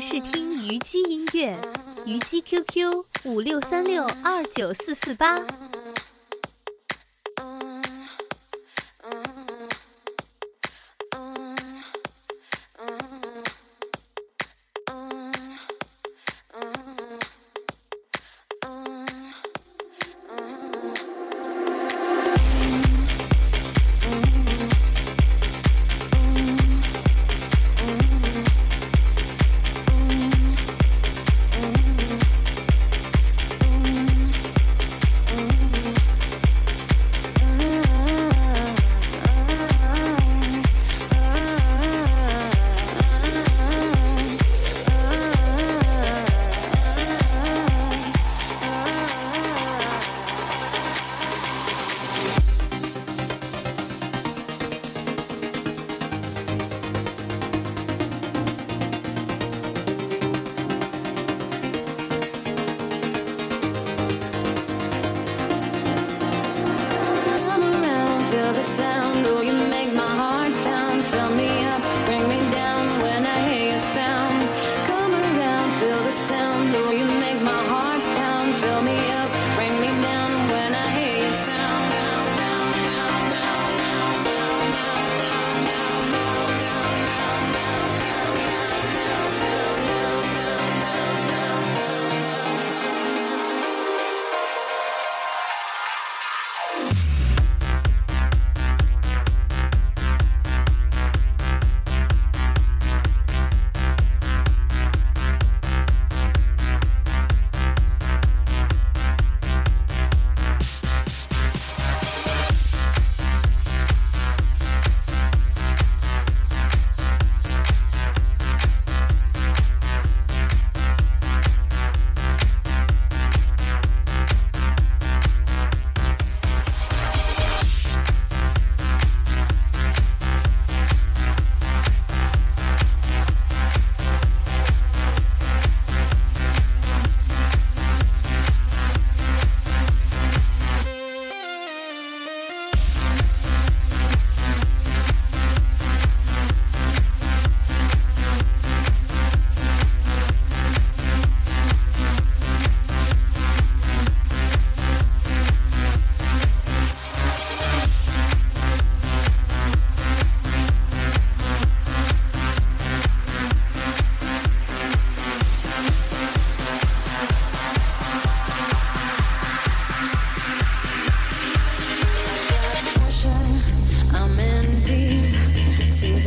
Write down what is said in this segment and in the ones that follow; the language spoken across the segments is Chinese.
试听虞姬音乐虞姬 qq 五六三六二九四四八。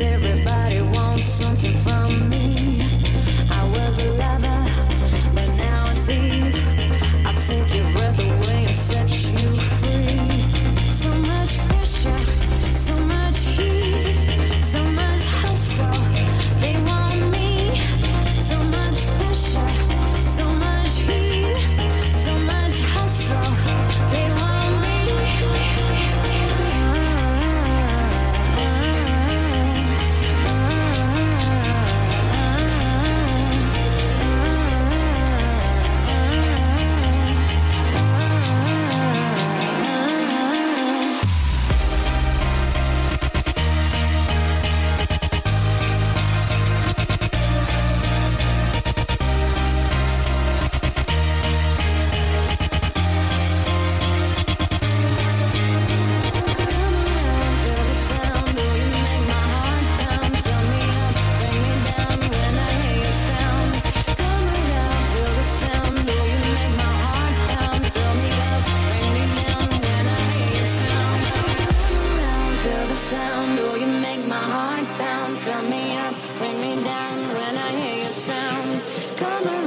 everybody wants something from me. come on.